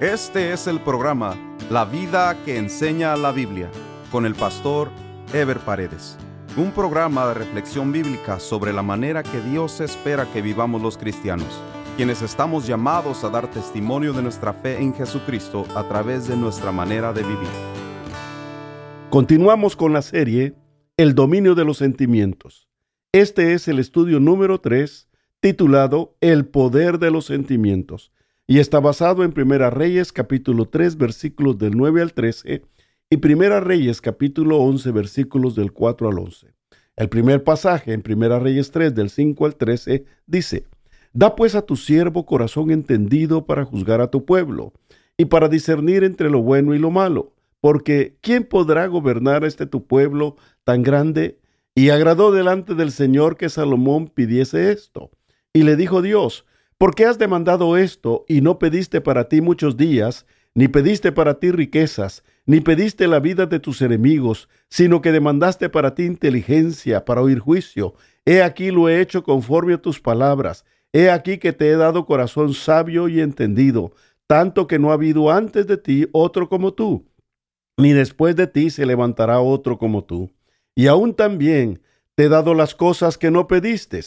Este es el programa La vida que enseña la Biblia con el pastor Ever Paredes. Un programa de reflexión bíblica sobre la manera que Dios espera que vivamos los cristianos, quienes estamos llamados a dar testimonio de nuestra fe en Jesucristo a través de nuestra manera de vivir. Continuamos con la serie El dominio de los sentimientos. Este es el estudio número 3 titulado El poder de los sentimientos y está basado en Primera Reyes capítulo 3 versículos del 9 al 13 y Primera Reyes capítulo 11 versículos del 4 al 11. El primer pasaje en Primera Reyes 3 del 5 al 13 dice, Da pues a tu siervo corazón entendido para juzgar a tu pueblo y para discernir entre lo bueno y lo malo, porque ¿quién podrá gobernar este tu pueblo tan grande? Y agradó delante del Señor que Salomón pidiese esto. Y le dijo Dios, ¿Por qué has demandado esto y no pediste para ti muchos días, ni pediste para ti riquezas, ni pediste la vida de tus enemigos, sino que demandaste para ti inteligencia, para oír juicio? He aquí lo he hecho conforme a tus palabras. He aquí que te he dado corazón sabio y entendido, tanto que no ha habido antes de ti otro como tú, ni después de ti se levantará otro como tú. Y aún también te he dado las cosas que no pediste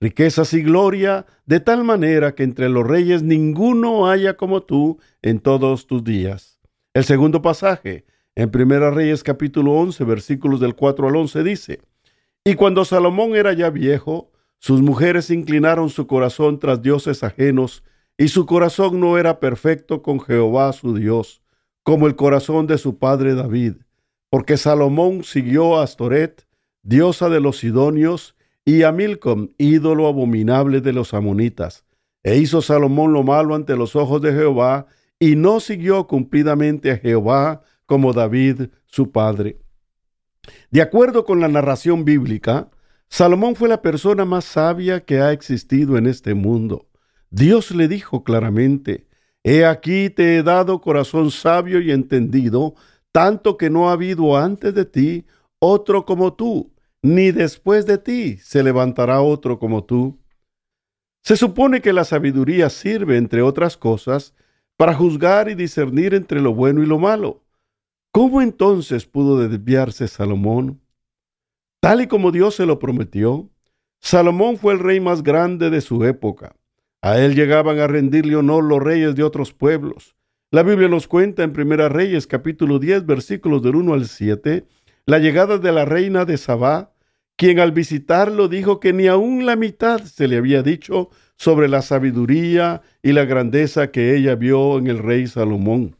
riquezas y gloria, de tal manera que entre los reyes ninguno haya como tú en todos tus días. El segundo pasaje, en Primera Reyes capítulo 11, versículos del 4 al 11, dice, Y cuando Salomón era ya viejo, sus mujeres inclinaron su corazón tras dioses ajenos, y su corazón no era perfecto con Jehová su Dios, como el corazón de su padre David, porque Salomón siguió a Astoret, diosa de los Sidonios, y a Milcom, ídolo abominable de los amonitas. E hizo Salomón lo malo ante los ojos de Jehová, y no siguió cumplidamente a Jehová como David su padre. De acuerdo con la narración bíblica, Salomón fue la persona más sabia que ha existido en este mundo. Dios le dijo claramente, He aquí te he dado corazón sabio y entendido, tanto que no ha habido antes de ti otro como tú, ni después de ti se levantará otro como tú. Se supone que la sabiduría sirve, entre otras cosas, para juzgar y discernir entre lo bueno y lo malo. ¿Cómo entonces pudo desviarse Salomón? Tal y como Dios se lo prometió, Salomón fue el rey más grande de su época. A él llegaban a rendirle honor los reyes de otros pueblos. La Biblia nos cuenta en Primera Reyes capítulo 10 versículos del 1 al 7 la llegada de la reina de Sabá, quien al visitarlo dijo que ni aun la mitad se le había dicho sobre la sabiduría y la grandeza que ella vio en el rey Salomón.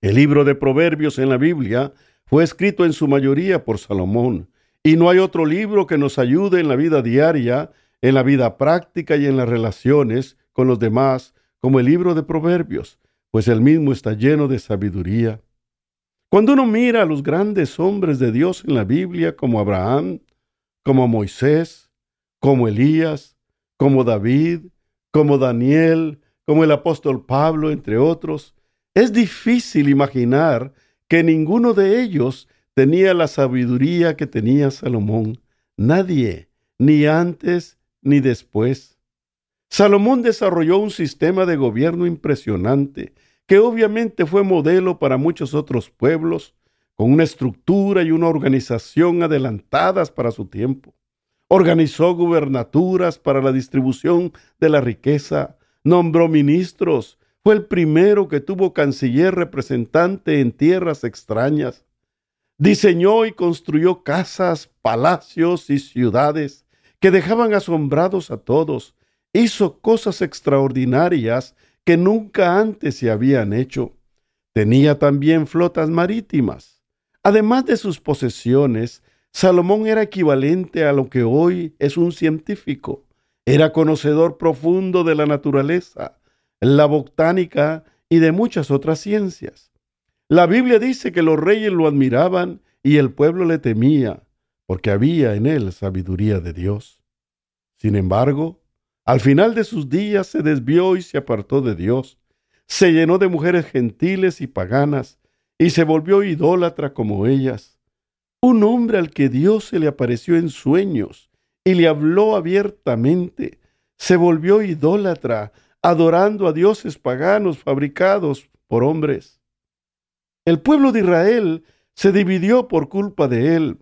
El libro de Proverbios en la Biblia fue escrito en su mayoría por Salomón, y no hay otro libro que nos ayude en la vida diaria, en la vida práctica y en las relaciones con los demás como el libro de Proverbios, pues el mismo está lleno de sabiduría. Cuando uno mira a los grandes hombres de Dios en la Biblia como Abraham, como Moisés, como Elías, como David, como Daniel, como el apóstol Pablo, entre otros, es difícil imaginar que ninguno de ellos tenía la sabiduría que tenía Salomón. Nadie, ni antes ni después. Salomón desarrolló un sistema de gobierno impresionante que obviamente fue modelo para muchos otros pueblos, con una estructura y una organización adelantadas para su tiempo. Organizó gubernaturas para la distribución de la riqueza, nombró ministros, fue el primero que tuvo canciller representante en tierras extrañas. Diseñó y construyó casas, palacios y ciudades que dejaban asombrados a todos. Hizo cosas extraordinarias que nunca antes se habían hecho. Tenía también flotas marítimas. Además de sus posesiones, Salomón era equivalente a lo que hoy es un científico. Era conocedor profundo de la naturaleza, la botánica y de muchas otras ciencias. La Biblia dice que los reyes lo admiraban y el pueblo le temía, porque había en él sabiduría de Dios. Sin embargo, al final de sus días se desvió y se apartó de Dios. Se llenó de mujeres gentiles y paganas y se volvió idólatra como ellas. Un hombre al que Dios se le apareció en sueños y le habló abiertamente, se volvió idólatra adorando a dioses paganos fabricados por hombres. El pueblo de Israel se dividió por culpa de él.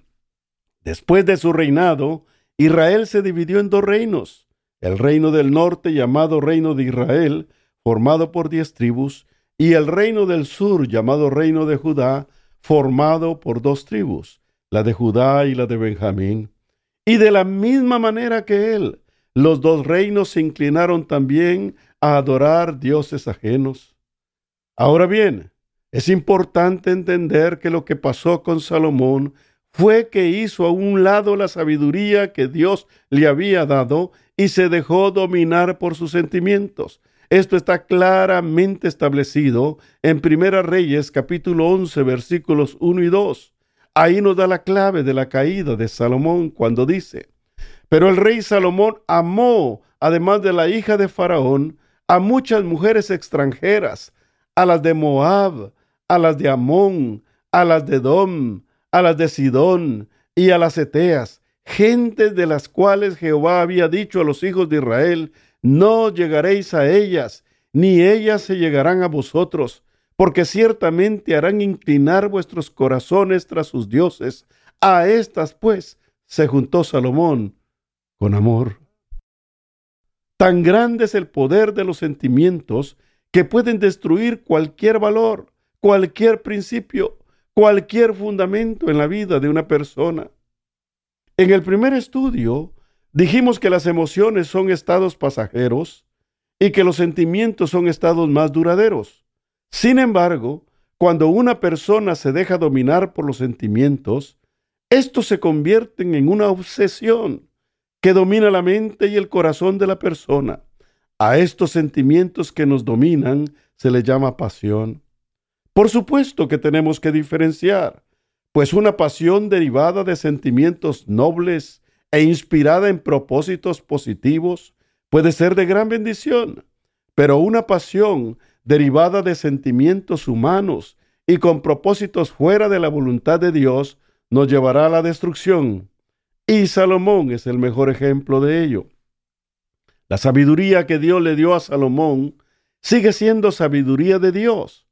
Después de su reinado, Israel se dividió en dos reinos, el reino del norte llamado reino de Israel, formado por diez tribus, y el reino del sur llamado reino de Judá, formado por dos tribus, la de Judá y la de Benjamín. Y de la misma manera que él, los dos reinos se inclinaron también a adorar dioses ajenos. Ahora bien, es importante entender que lo que pasó con Salomón fue que hizo a un lado la sabiduría que Dios le había dado y se dejó dominar por sus sentimientos. Esto está claramente establecido en Primera Reyes capítulo 11 versículos 1 y 2. Ahí nos da la clave de la caída de Salomón cuando dice, pero el rey Salomón amó, además de la hija de Faraón, a muchas mujeres extranjeras, a las de Moab, a las de Amón, a las de Dom, a las de Sidón y a las Eteas, gentes de las cuales Jehová había dicho a los hijos de Israel, no llegaréis a ellas, ni ellas se llegarán a vosotros, porque ciertamente harán inclinar vuestros corazones tras sus dioses. A estas, pues, se juntó Salomón con amor. Tan grande es el poder de los sentimientos que pueden destruir cualquier valor, cualquier principio, cualquier fundamento en la vida de una persona. En el primer estudio dijimos que las emociones son estados pasajeros y que los sentimientos son estados más duraderos. Sin embargo, cuando una persona se deja dominar por los sentimientos, estos se convierten en una obsesión que domina la mente y el corazón de la persona. A estos sentimientos que nos dominan se le llama pasión. Por supuesto que tenemos que diferenciar, pues una pasión derivada de sentimientos nobles e inspirada en propósitos positivos puede ser de gran bendición, pero una pasión derivada de sentimientos humanos y con propósitos fuera de la voluntad de Dios, nos llevará a la destrucción. Y Salomón es el mejor ejemplo de ello. La sabiduría que Dios le dio a Salomón sigue siendo sabiduría de Dios.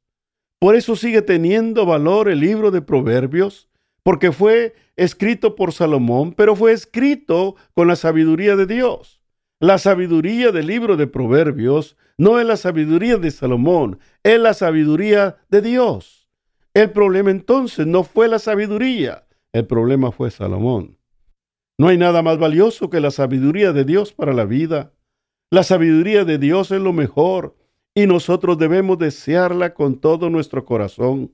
Por eso sigue teniendo valor el libro de Proverbios, porque fue escrito por Salomón, pero fue escrito con la sabiduría de Dios. La sabiduría del libro de Proverbios no es la sabiduría de Salomón, es la sabiduría de Dios. El problema entonces no fue la sabiduría, el problema fue Salomón. No hay nada más valioso que la sabiduría de Dios para la vida. La sabiduría de Dios es lo mejor y nosotros debemos desearla con todo nuestro corazón.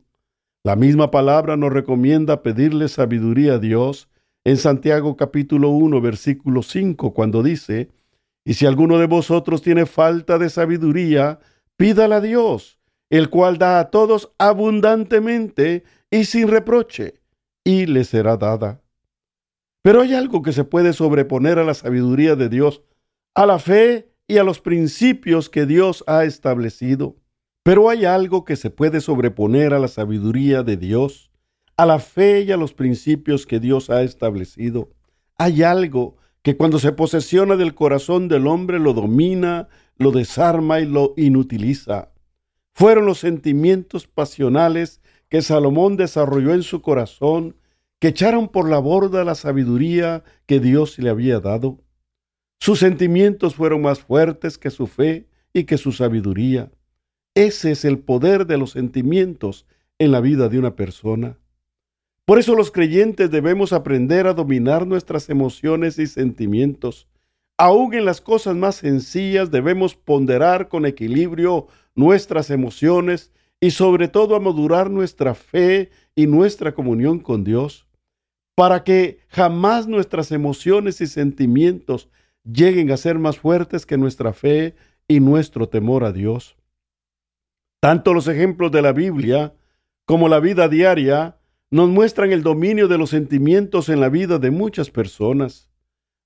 La misma palabra nos recomienda pedirle sabiduría a Dios en Santiago capítulo 1 versículo 5 cuando dice, y si alguno de vosotros tiene falta de sabiduría, pídala a Dios, el cual da a todos abundantemente y sin reproche, y le será dada. Pero hay algo que se puede sobreponer a la sabiduría de Dios, a la fe y a los principios que Dios ha establecido. Pero hay algo que se puede sobreponer a la sabiduría de Dios, a la fe y a los principios que Dios ha establecido. Hay algo que cuando se posesiona del corazón del hombre lo domina, lo desarma y lo inutiliza. Fueron los sentimientos pasionales que Salomón desarrolló en su corazón que echaron por la borda la sabiduría que Dios le había dado. Sus sentimientos fueron más fuertes que su fe y que su sabiduría. Ese es el poder de los sentimientos en la vida de una persona. Por eso los creyentes debemos aprender a dominar nuestras emociones y sentimientos. Aún en las cosas más sencillas debemos ponderar con equilibrio nuestras emociones y sobre todo a madurar nuestra fe y nuestra comunión con Dios, para que jamás nuestras emociones y sentimientos lleguen a ser más fuertes que nuestra fe y nuestro temor a Dios. Tanto los ejemplos de la Biblia como la vida diaria nos muestran el dominio de los sentimientos en la vida de muchas personas.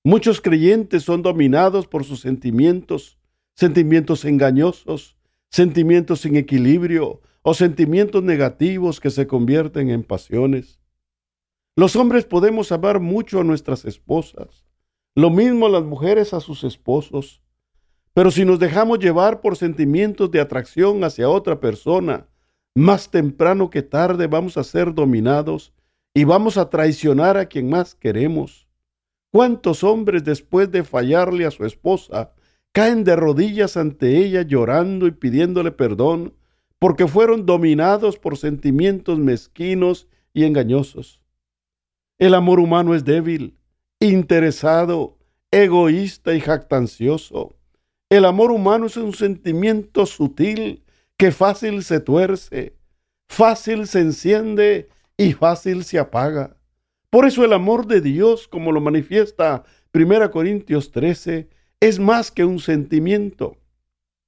Muchos creyentes son dominados por sus sentimientos, sentimientos engañosos, sentimientos sin equilibrio o sentimientos negativos que se convierten en pasiones. Los hombres podemos amar mucho a nuestras esposas, lo mismo las mujeres a sus esposos, Pero si nos dejamos llevar por sentimientos de atracción hacia otra persona, más temprano que tarde vamos a ser dominados y vamos a traicionar a quien más queremos. ¿Cuántos hombres después de fallarle a su esposa caen de rodillas ante ella llorando y pidiéndole perdón porque fueron dominados por sentimientos mezquinos y engañosos? El amor humano es débil, interesado, egoísta y jactancioso. El amor humano es un sentimiento sutil que fácil se tuerce, fácil se enciende y fácil se apaga. Por eso el amor de Dios, como lo manifiesta 1 Corintios 13, es más que un sentimiento.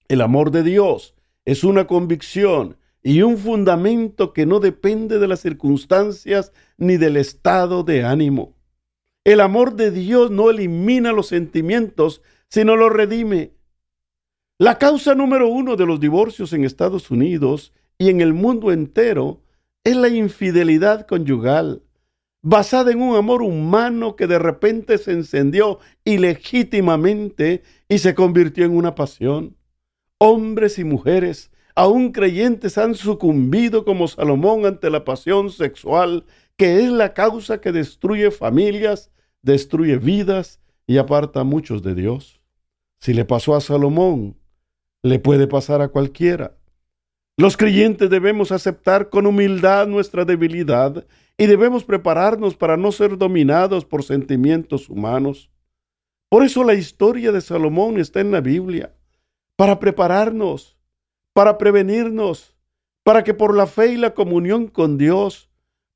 El amor de Dios es una convicción y un fundamento que no depende de las circunstancias ni del estado de ánimo. El amor de Dios no elimina los sentimientos, sino los redime. La causa número uno de los divorcios en Estados Unidos y en el mundo entero es la infidelidad conyugal basada en un amor humano que de repente se encendió ilegítimamente y se convirtió en una pasión. Hombres y mujeres, aún creyentes, han sucumbido como Salomón ante la pasión sexual, que es la causa que destruye familias, destruye vidas y aparta a muchos de Dios. Si le pasó a Salomón, le puede pasar a cualquiera. Los creyentes debemos aceptar con humildad nuestra debilidad y debemos prepararnos para no ser dominados por sentimientos humanos. Por eso la historia de Salomón está en la Biblia, para prepararnos, para prevenirnos, para que por la fe y la comunión con Dios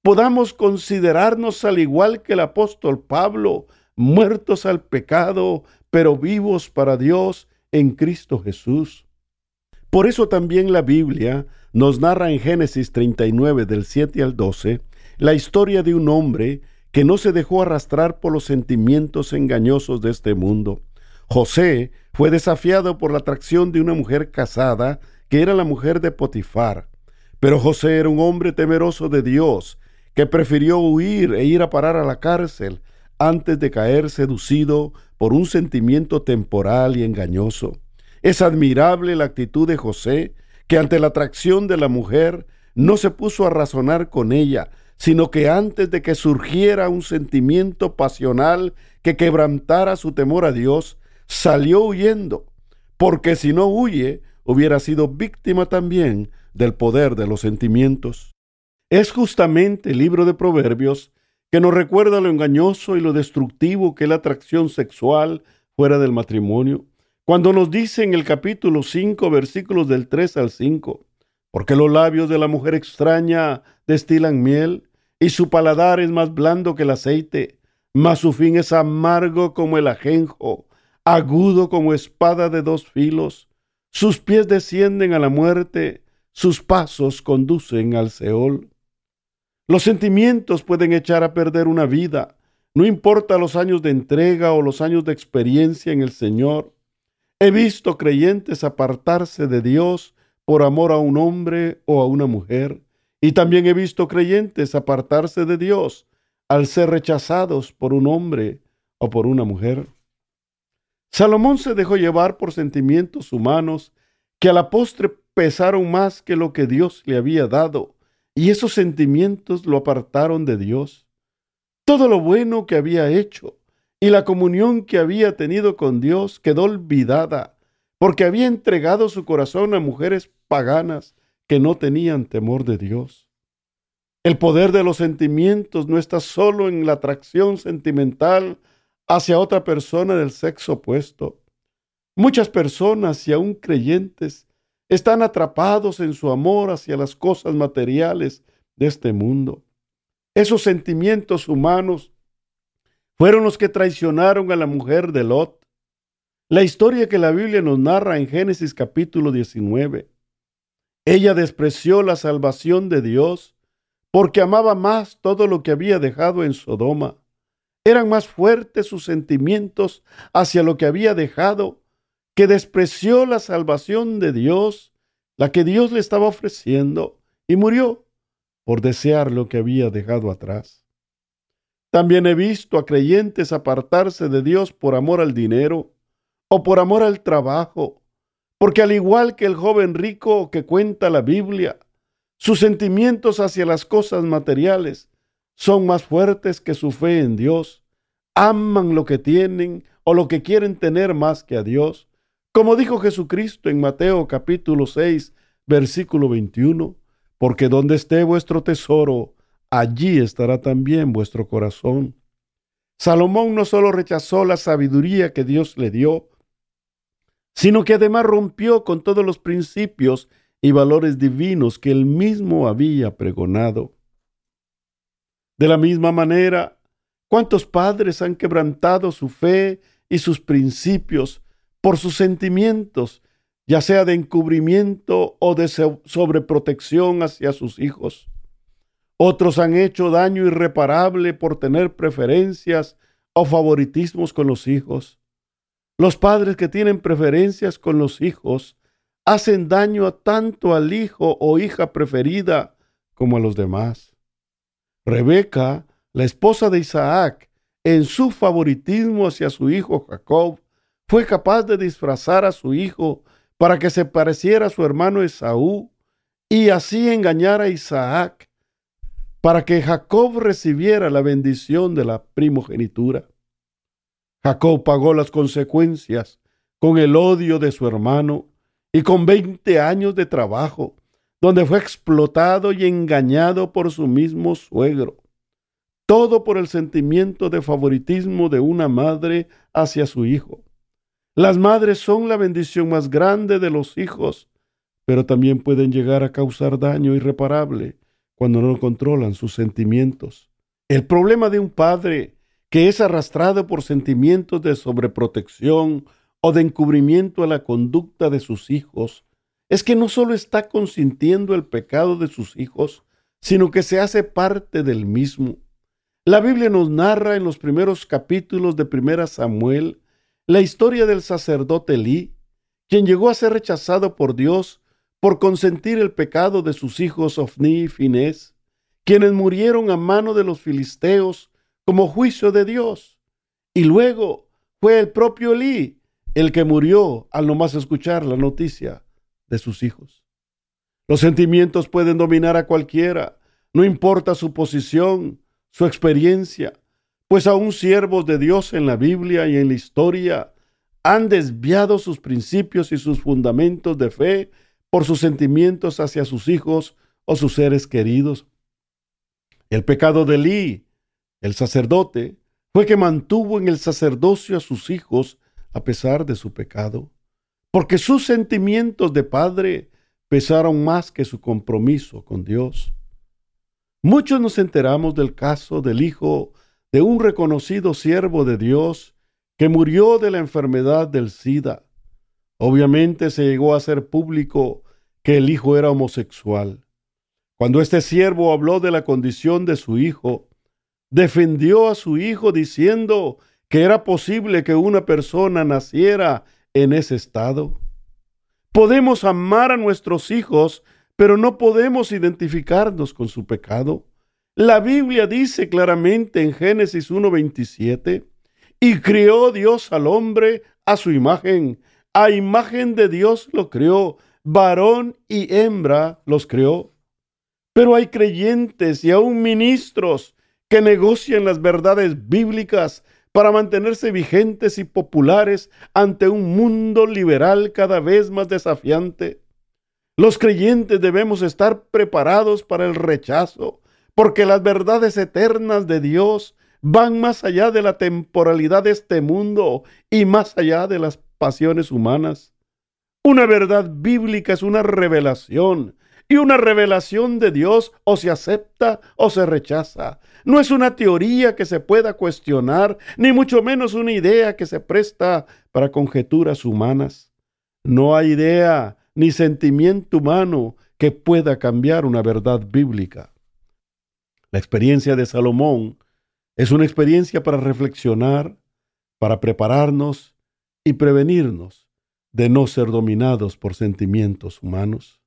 podamos considerarnos al igual que el apóstol Pablo, muertos al pecado, pero vivos para Dios en Cristo Jesús. Por eso también la Biblia nos narra en Génesis 39 del 7 al 12 la historia de un hombre que no se dejó arrastrar por los sentimientos engañosos de este mundo. José fue desafiado por la atracción de una mujer casada que era la mujer de Potifar. Pero José era un hombre temeroso de Dios, que prefirió huir e ir a parar a la cárcel antes de caer seducido por un sentimiento temporal y engañoso. Es admirable la actitud de José, que ante la atracción de la mujer no se puso a razonar con ella, sino que antes de que surgiera un sentimiento pasional que quebrantara su temor a Dios, salió huyendo, porque si no huye, hubiera sido víctima también del poder de los sentimientos. Es justamente el libro de Proverbios que nos recuerda lo engañoso y lo destructivo que es la atracción sexual fuera del matrimonio, cuando nos dice en el capítulo 5, versículos del 3 al 5, porque los labios de la mujer extraña destilan miel, y su paladar es más blando que el aceite, mas su fin es amargo como el ajenjo, agudo como espada de dos filos. Sus pies descienden a la muerte, sus pasos conducen al Seol. Los sentimientos pueden echar a perder una vida, no importa los años de entrega o los años de experiencia en el Señor. He visto creyentes apartarse de Dios por amor a un hombre o a una mujer. Y también he visto creyentes apartarse de Dios al ser rechazados por un hombre o por una mujer. Salomón se dejó llevar por sentimientos humanos que a la postre pesaron más que lo que Dios le había dado, y esos sentimientos lo apartaron de Dios. Todo lo bueno que había hecho y la comunión que había tenido con Dios quedó olvidada, porque había entregado su corazón a mujeres paganas que no tenían temor de Dios. El poder de los sentimientos no está solo en la atracción sentimental hacia otra persona del sexo opuesto. Muchas personas y aún creyentes están atrapados en su amor hacia las cosas materiales de este mundo. Esos sentimientos humanos fueron los que traicionaron a la mujer de Lot. La historia que la Biblia nos narra en Génesis capítulo 19 ella despreció la salvación de Dios porque amaba más todo lo que había dejado en Sodoma. Eran más fuertes sus sentimientos hacia lo que había dejado que despreció la salvación de Dios, la que Dios le estaba ofreciendo, y murió por desear lo que había dejado atrás. También he visto a creyentes apartarse de Dios por amor al dinero, o por amor al trabajo, porque al igual que el joven rico que cuenta la Biblia, sus sentimientos hacia las cosas materiales son más fuertes que su fe en Dios. Aman lo que tienen o lo que quieren tener más que a Dios. Como dijo Jesucristo en Mateo capítulo 6, versículo 21, porque donde esté vuestro tesoro, allí estará también vuestro corazón. Salomón no solo rechazó la sabiduría que Dios le dio, sino que además rompió con todos los principios y valores divinos que él mismo había pregonado. De la misma manera, ¿cuántos padres han quebrantado su fe y sus principios por sus sentimientos, ya sea de encubrimiento o de sobreprotección hacia sus hijos? Otros han hecho daño irreparable por tener preferencias o favoritismos con los hijos. Los padres que tienen preferencias con los hijos hacen daño tanto al hijo o hija preferida como a los demás. Rebeca, la esposa de Isaac, en su favoritismo hacia su hijo Jacob, fue capaz de disfrazar a su hijo para que se pareciera a su hermano Esaú y así engañar a Isaac para que Jacob recibiera la bendición de la primogenitura. Jacob pagó las consecuencias con el odio de su hermano y con veinte años de trabajo, donde fue explotado y engañado por su mismo suegro. Todo por el sentimiento de favoritismo de una madre hacia su hijo. Las madres son la bendición más grande de los hijos, pero también pueden llegar a causar daño irreparable cuando no controlan sus sentimientos. El problema de un padre que es arrastrado por sentimientos de sobreprotección o de encubrimiento a la conducta de sus hijos es que no solo está consintiendo el pecado de sus hijos, sino que se hace parte del mismo. La Biblia nos narra en los primeros capítulos de Primera Samuel la historia del sacerdote Elí, quien llegó a ser rechazado por Dios por consentir el pecado de sus hijos Ofni y Finés, quienes murieron a mano de los filisteos como juicio de Dios. Y luego fue el propio Elí el que murió al nomás escuchar la noticia de sus hijos. Los sentimientos pueden dominar a cualquiera, no importa su posición, su experiencia, pues aún siervos de Dios en la Biblia y en la historia han desviado sus principios y sus fundamentos de fe por sus sentimientos hacia sus hijos o sus seres queridos. El pecado de Elí, el sacerdote, fue que mantuvo en el sacerdocio a sus hijos a pesar de su pecado, porque sus sentimientos de padre pesaron más que su compromiso con Dios. Muchos nos enteramos del caso del hijo de un reconocido siervo de Dios que murió de la enfermedad del SIDA. Obviamente se llegó a hacer público que el hijo era homosexual. Cuando este siervo habló de la condición de su hijo, defendió a su hijo diciendo que era posible que una persona naciera en ese estado. Podemos amar a nuestros hijos, pero no podemos identificarnos con su pecado. La Biblia dice claramente en Génesis 1.27, y crió Dios al hombre a su imagen, a imagen de Dios lo creó, varón y hembra los creó. Pero hay creyentes y aún ministros que negocian las verdades bíblicas para mantenerse vigentes y populares ante un mundo liberal cada vez más desafiante. Los creyentes debemos estar preparados para el rechazo, porque las verdades eternas de Dios van más allá de la temporalidad de este mundo y más allá de las pasiones humanas. Una verdad bíblica es una revelación, y una revelación de Dios o se acepta o se rechaza. No es una teoría que se pueda cuestionar, ni mucho menos una idea que se presta para conjeturas humanas. No hay idea ni sentimiento humano que pueda cambiar una verdad bíblica. La experiencia de Salomón es una experiencia para reflexionar, para prepararnos y prevenirnos de no ser dominados por sentimientos humanos.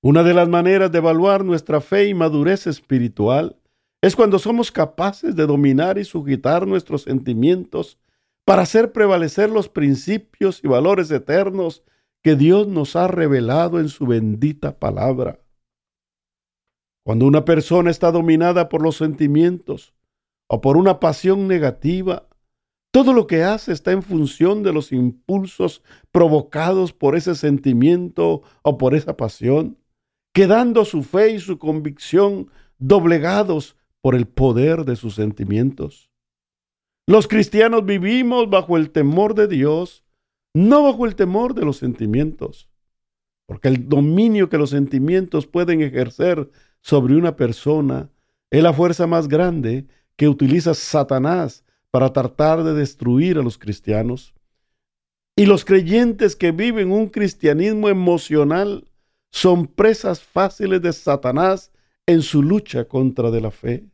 Una de las maneras de evaluar nuestra fe y madurez espiritual es cuando somos capaces de dominar y sujetar nuestros sentimientos para hacer prevalecer los principios y valores eternos que Dios nos ha revelado en su bendita palabra. Cuando una persona está dominada por los sentimientos o por una pasión negativa, todo lo que hace está en función de los impulsos provocados por ese sentimiento o por esa pasión, quedando su fe y su convicción doblegados por el poder de sus sentimientos. Los cristianos vivimos bajo el temor de Dios, no bajo el temor de los sentimientos, porque el dominio que los sentimientos pueden ejercer sobre una persona es la fuerza más grande que utiliza Satanás para tratar de destruir a los cristianos. Y los creyentes que viven un cristianismo emocional son presas fáciles de Satanás en su lucha contra de la fe.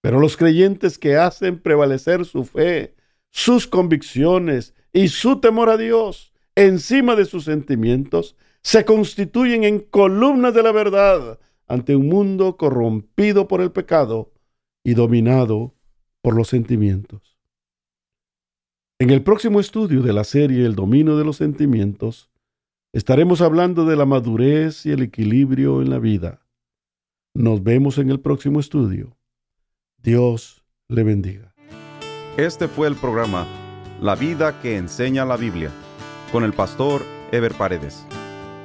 Pero los creyentes que hacen prevalecer su fe, sus convicciones y su temor a Dios encima de sus sentimientos, se constituyen en columnas de la verdad ante un mundo corrompido por el pecado y dominado por los sentimientos. En el próximo estudio de la serie El dominio de los sentimientos, estaremos hablando de la madurez y el equilibrio en la vida. Nos vemos en el próximo estudio. Dios le bendiga. Este fue el programa La vida que enseña la Biblia con el pastor Ever Paredes.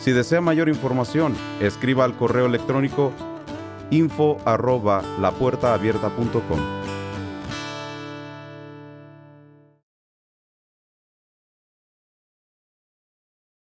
Si desea mayor información, escriba al correo electrónico info arroba lapuertaabierta.com.